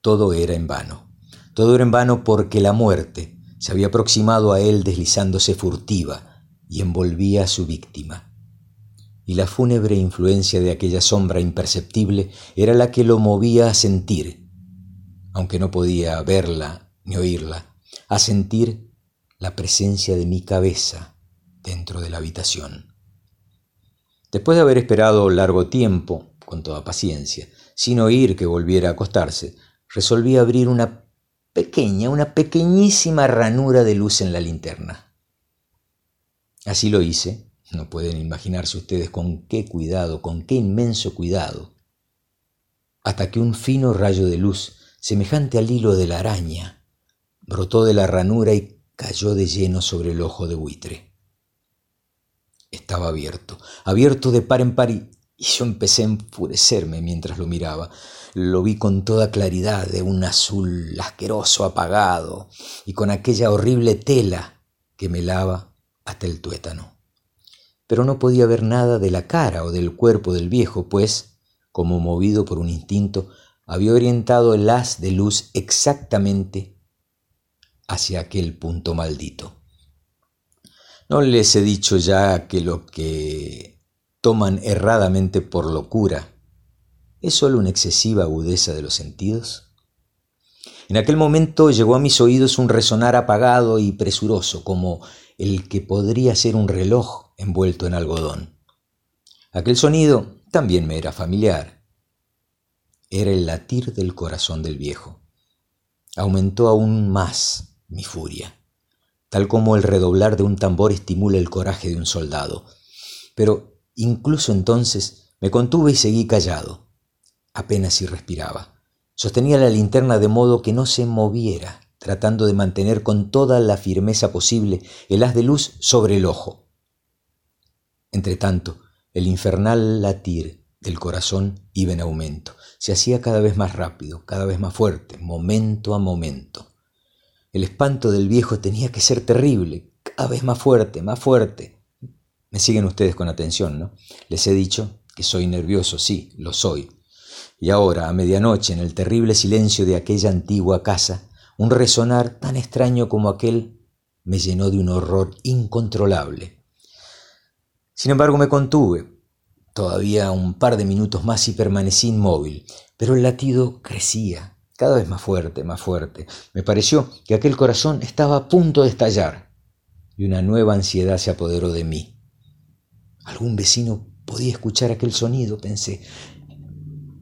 todo era en vano. Todo era en vano porque la muerte se había aproximado a él deslizándose furtiva y envolvía a su víctima. Y la fúnebre influencia de aquella sombra imperceptible era la que lo movía a sentir, aunque no podía verla ni oírla, a sentir la presencia de mi cabeza dentro de la habitación. Después de haber esperado largo tiempo, con toda paciencia, sin oír que volviera a acostarse, resolví abrir una pequeña, una pequeñísima ranura de luz en la linterna. Así lo hice, no pueden imaginarse ustedes con qué cuidado, con qué inmenso cuidado, hasta que un fino rayo de luz, semejante al hilo de la araña, brotó de la ranura y cayó de lleno sobre el ojo de buitre. Estaba abierto, abierto de par en par y, yo empecé a enfurecerme mientras lo miraba. Lo vi con toda claridad de un azul asqueroso apagado y con aquella horrible tela que me lava hasta el tuétano. Pero no podía ver nada de la cara o del cuerpo del viejo, pues, como movido por un instinto, había orientado el haz de luz exactamente hacia aquel punto maldito. ¿No les he dicho ya que lo que toman erradamente por locura es sólo una excesiva agudeza de los sentidos? En aquel momento llegó a mis oídos un resonar apagado y presuroso, como el que podría ser un reloj envuelto en algodón. Aquel sonido también me era familiar. Era el latir del corazón del viejo. Aumentó aún más mi furia tal como el redoblar de un tambor estimula el coraje de un soldado. Pero incluso entonces me contuve y seguí callado. Apenas si respiraba. Sostenía la linterna de modo que no se moviera, tratando de mantener con toda la firmeza posible el haz de luz sobre el ojo. Entretanto, el infernal latir del corazón iba en aumento. Se hacía cada vez más rápido, cada vez más fuerte, momento a momento. El espanto del viejo tenía que ser terrible, cada vez más fuerte, más fuerte. Me siguen ustedes con atención, ¿no? Les he dicho que soy nervioso, sí, lo soy. Y ahora, a medianoche, en el terrible silencio de aquella antigua casa, un resonar tan extraño como aquel me llenó de un horror incontrolable. Sin embargo, me contuve. Todavía un par de minutos más y permanecí inmóvil, pero el latido crecía, cada vez más fuerte, más fuerte. Me pareció que aquel corazón estaba a punto de estallar y una nueva ansiedad se apoderó de mí. Algún vecino podía escuchar aquel sonido, pensé.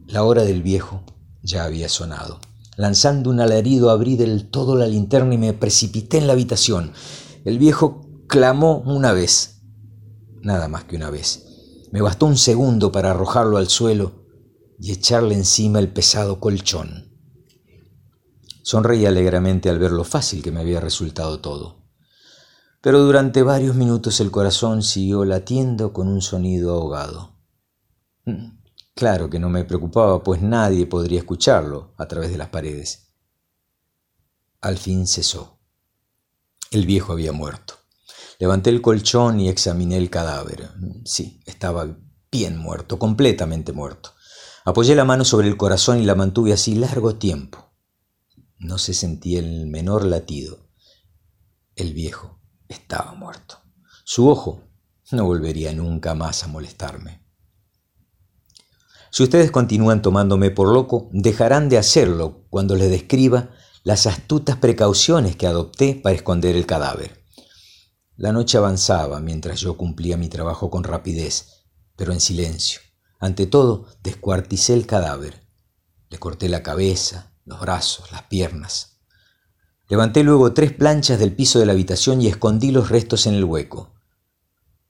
La hora del viejo ya había sonado. Lanzando un alarido abrí del todo la linterna y me precipité en la habitación. El viejo clamó una vez, nada más que una vez. Me bastó un segundo para arrojarlo al suelo y echarle encima el pesado colchón. Sonreí alegremente al ver lo fácil que me había resultado todo. Pero durante varios minutos el corazón siguió latiendo con un sonido ahogado. Mm, claro que no me preocupaba, pues nadie podría escucharlo a través de las paredes. Al fin cesó. El viejo había muerto. Levanté el colchón y examiné el cadáver. Sí, estaba bien muerto, completamente muerto. Apoyé la mano sobre el corazón y la mantuve así largo tiempo. No se sentía el menor latido. El viejo estaba muerto. Su ojo no volvería nunca más a molestarme. Si ustedes continúan tomándome por loco, dejarán de hacerlo cuando les describa las astutas precauciones que adopté para esconder el cadáver. La noche avanzaba mientras yo cumplía mi trabajo con rapidez, pero en silencio. Ante todo, descuarticé el cadáver. Le corté la cabeza, los brazos, las piernas. Levanté luego tres planchas del piso de la habitación y escondí los restos en el hueco.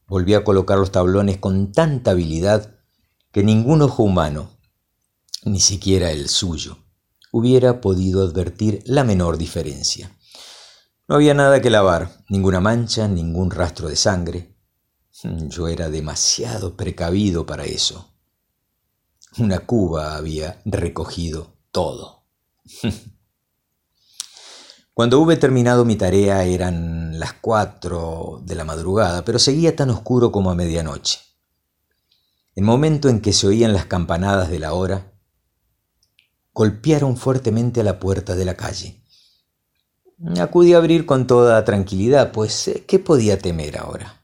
Volví a colocar los tablones con tanta habilidad que ningún ojo humano, ni siquiera el suyo, hubiera podido advertir la menor diferencia. No había nada que lavar, ninguna mancha, ningún rastro de sangre. Yo era demasiado precavido para eso. Una cuba había recogido todo. Cuando hube terminado mi tarea eran las cuatro de la madrugada, pero seguía tan oscuro como a medianoche. El momento en que se oían las campanadas de la hora, golpearon fuertemente a la puerta de la calle. Acudí a abrir con toda tranquilidad, pues eh, ¿qué podía temer ahora?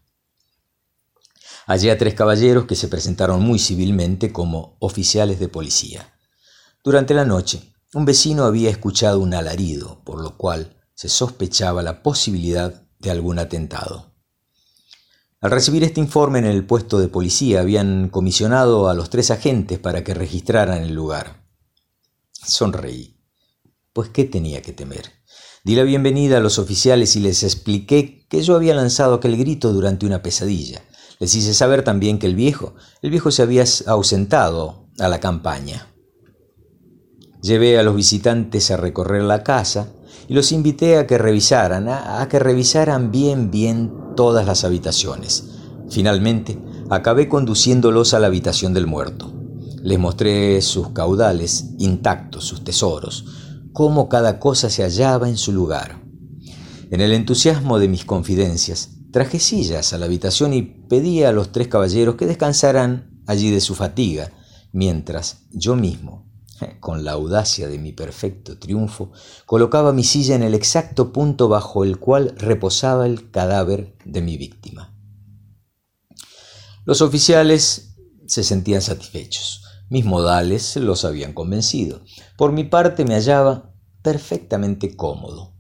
Hallé a tres caballeros que se presentaron muy civilmente como oficiales de policía. Durante la noche, un vecino había escuchado un alarido, por lo cual se sospechaba la posibilidad de algún atentado. Al recibir este informe en el puesto de policía habían comisionado a los tres agentes para que registraran el lugar. Sonreí. Pues qué tenía que temer. Di la bienvenida a los oficiales y les expliqué que yo había lanzado aquel grito durante una pesadilla. Les hice saber también que el viejo, el viejo se había ausentado a la campaña. Llevé a los visitantes a recorrer la casa y los invité a que revisaran, a, que revisaran bien, bien todas las habitaciones. Finalmente, acabé conduciéndolos a la habitación del muerto. Les mostré sus caudales intactos, sus tesoros, cómo cada cosa se hallaba en su lugar. En el entusiasmo de mis confidencias, traje sillas a la habitación y pedí a los tres caballeros que descansaran allí de su fatiga, mientras yo mismo con la audacia de mi perfecto triunfo, colocaba mi silla en el exacto punto bajo el cual reposaba el cadáver de mi víctima. Los oficiales se sentían satisfechos. Mis modales los habían convencido. Por mi parte me hallaba perfectamente cómodo.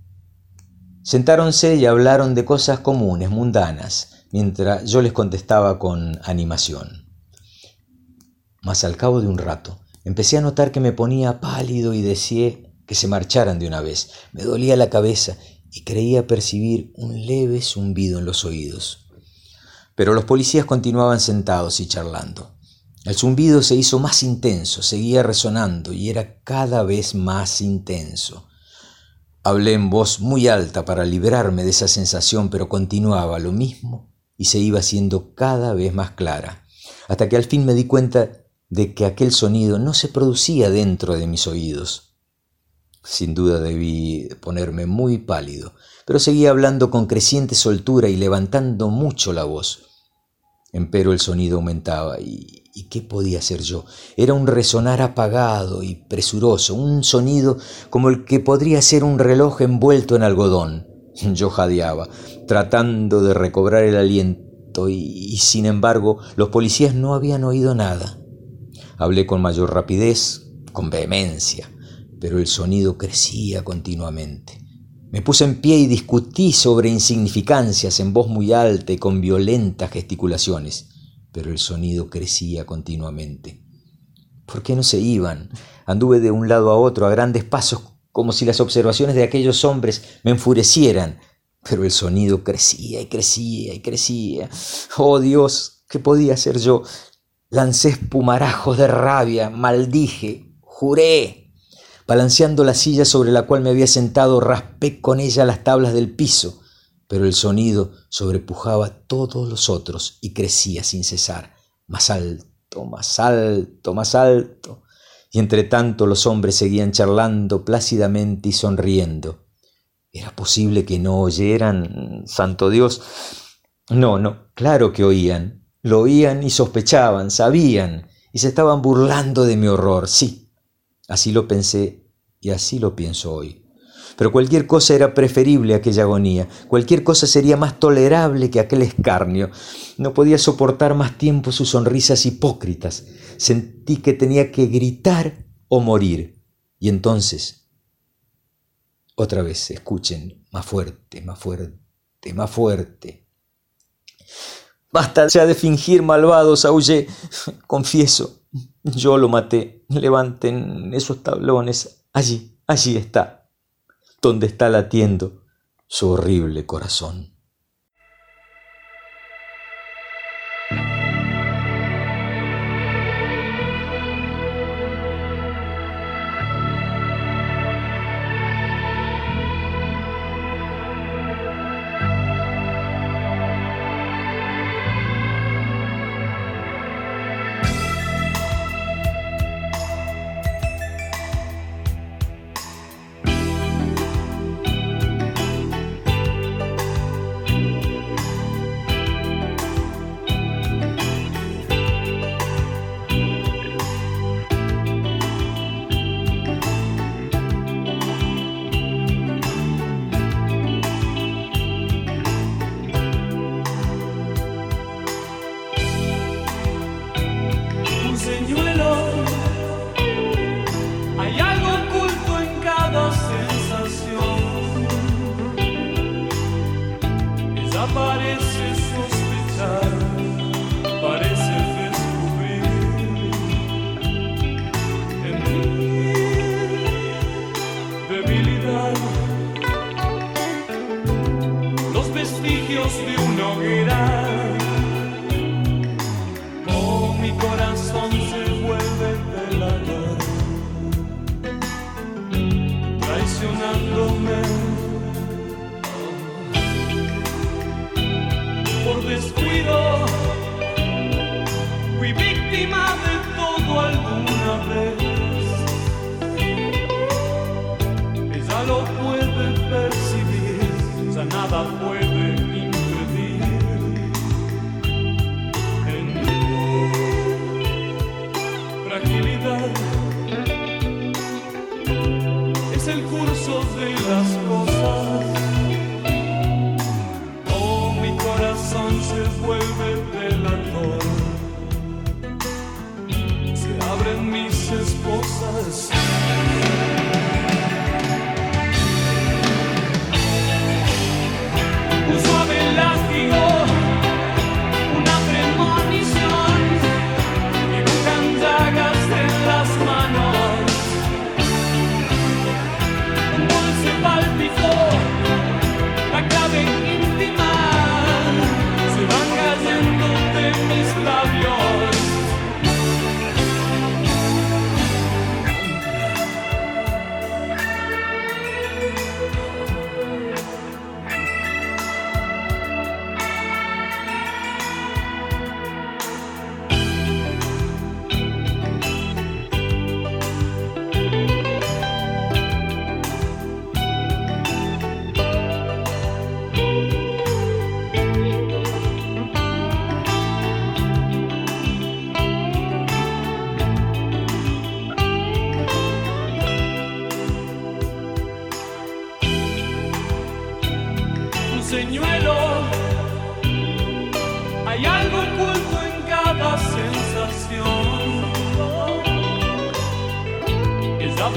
Sentáronse y hablaron de cosas comunes, mundanas, mientras yo les contestaba con animación. Mas al cabo de un rato, Empecé a notar que me ponía pálido y deseé que se marcharan de una vez. Me dolía la cabeza y creía percibir un leve zumbido en los oídos. Pero los policías continuaban sentados y charlando. El zumbido se hizo más intenso, seguía resonando y era cada vez más intenso. Hablé en voz muy alta para librarme de esa sensación, pero continuaba lo mismo y se iba haciendo cada vez más clara, hasta que al fin me di cuenta de que aquel sonido no se producía dentro de mis oídos. Sin duda debí ponerme muy pálido, pero seguía hablando con creciente soltura y levantando mucho la voz. Empero el sonido aumentaba y, ¿qué podía hacer yo? Era un resonar apagado y presuroso, un sonido como el que podría ser un reloj envuelto en algodón. Yo jadeaba, tratando de recobrar el aliento y sin embargo los policías no habían oído nada. Hablé con mayor rapidez, con vehemencia, pero el sonido crecía continuamente. Me puse en pie y discutí sobre insignificancias en voz muy alta y con violentas gesticulaciones, pero el sonido crecía continuamente. ¿Por qué no se iban? Anduve de un lado a otro a grandes pasos, como si las observaciones de aquellos hombres me enfurecieran, pero el sonido crecía y crecía y crecía. Oh Dios, ¿qué podía hacer yo? Lancé espumarajos de rabia, maldije, juré. Balanceando la silla sobre la cual me había sentado, raspé con ella las tablas del piso, pero el sonido sobrepujaba todos los otros y crecía sin cesar, más alto, más alto, más alto. Y entre tanto los hombres seguían charlando plácidamente y sonriendo. ¿Era posible que no oyeran, santo Dios? No, no, claro que oían, lo oían y sospechaban, sabían, y se estaban burlando de mi horror. Sí, así lo pensé y así lo pienso hoy. pero cualquier cosa era preferible a aquella agonía, cualquier cosa sería más tolerable que aquel escarnio. No podía soportar más tiempo sus sonrisas hipócritas. Sentí que tenía que gritar o morir. Y entonces, otra vez, escuchen, más fuerte, más fuerte, más fuerte. Basta ya de fingir malvados, aullé. Confieso, yo lo maté. Levanten esos tablones. Allí, allí está, donde está latiendo su horrible corazón. Por descuido, fui víctima de todo alguna vez. Ella lo puede percibir, ya nada puede. Jesus.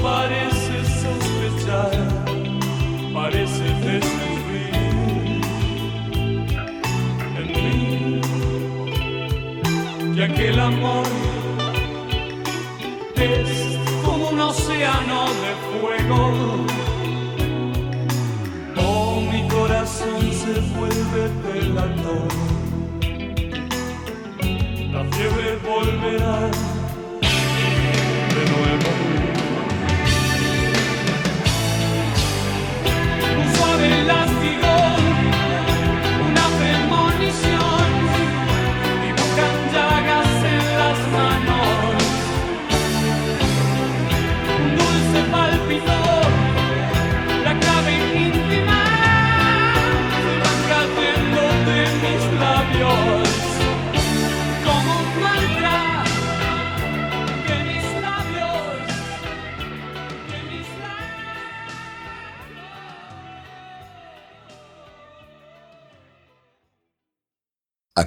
Parece sospechar, parece descubrir en mí que aquel amor es como un océano de fuego. Oh, mi corazón se vuelve pelador la fiebre volverá de nuevo.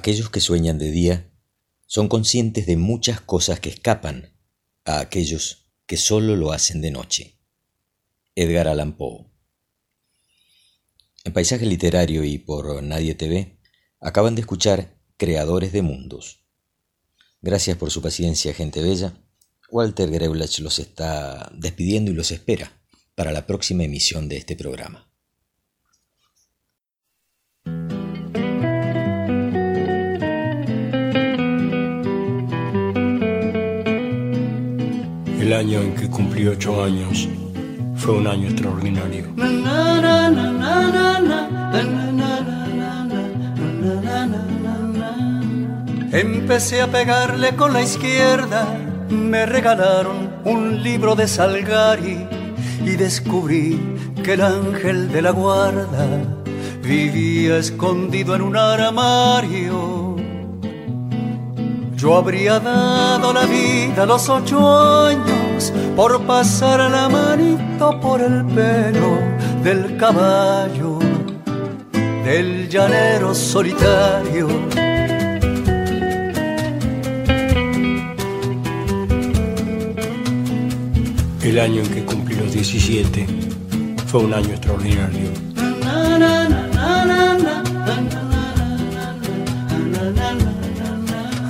Aquellos que sueñan de día son conscientes de muchas cosas que escapan a aquellos que solo lo hacen de noche. Edgar Allan Poe. En Paisaje Literario y por Nadie TV acaban de escuchar Creadores de Mundos. Gracias por su paciencia, gente bella. Walter Greulach los está despidiendo y los espera para la próxima emisión de este programa. El año en que cumplí ocho años fue un año extraordinario. Empecé a pegarle con la izquierda, me regalaron un libro de Salgari y descubrí que el ángel de la guarda vivía escondido en un armario. Yo habría dado la vida a los ocho años por pasar la manito por el pelo del caballo, del llanero solitario. El año en que cumplí los 17 fue un año extraordinario.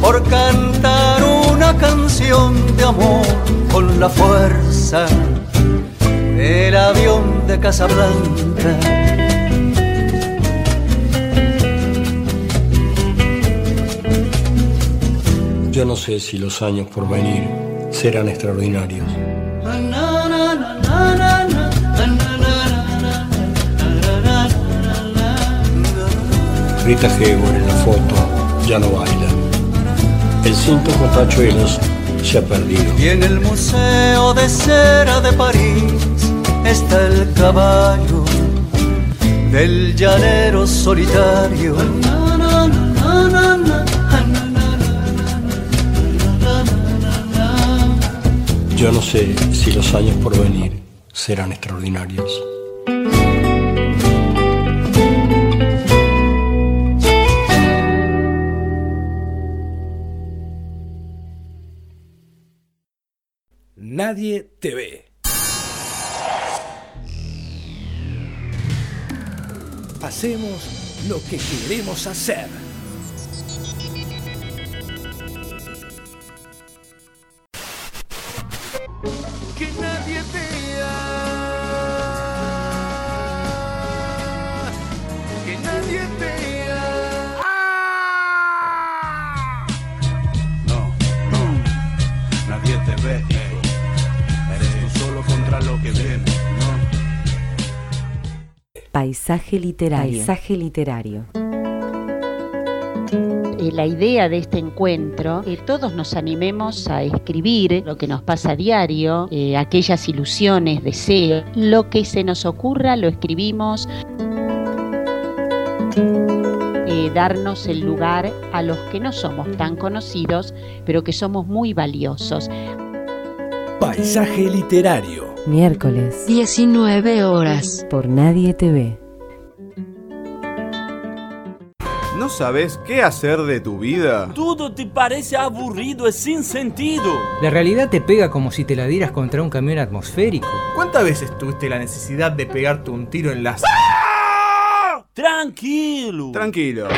por cantar una canción de amor con la fuerza del avión de Casablanca. Yo no sé si los años por venir serán extraordinarios. Rita Hayworth en la foto ya no baila. El cinto con tachuelos se ha perdido. Y en el Museo de Cera de París está el caballo del llanero solitario. Yo no sé si los años por venir serán extraordinarios. Nadie te ve. Hacemos lo que queremos hacer. Paisaje literario. Paisaje literario. Eh, la idea de este encuentro, que todos nos animemos a escribir lo que nos pasa a diario, eh, aquellas ilusiones, deseos, lo que se nos ocurra lo escribimos. Eh, eh, darnos el lugar a los que no somos tan conocidos, pero que somos muy valiosos. Paisaje literario. Miércoles. 19 horas. Por Nadie TV. ¿No sabes qué hacer de tu vida? Todo te parece aburrido y sin sentido. La realidad te pega como si te la dieras contra un camión atmosférico. ¿Cuántas veces tuviste la necesidad de pegarte un tiro en las... Tranquilo. Tranquilo.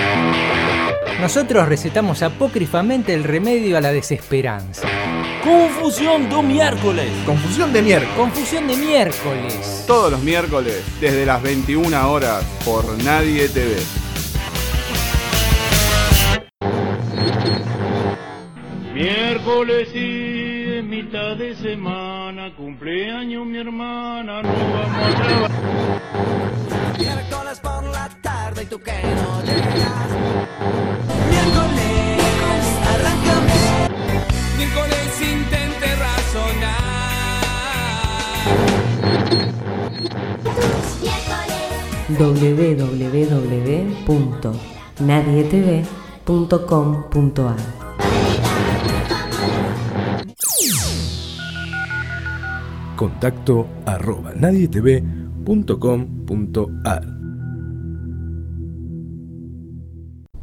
Nosotros recetamos apócrifamente el remedio a la desesperanza. Confusión de miércoles. Confusión de miércoles. Confusión de miércoles. Todos los miércoles, desde las 21 horas, por Nadie TV. Miércoles y mitad de semana, cumpleaños mi hermana, no vamos a trabajar. Miércoles por la tarde y tú que no llegas. Miércoles. Miércoles intente www.nadietv.com.ar Contacto arroba nadietv.com.ar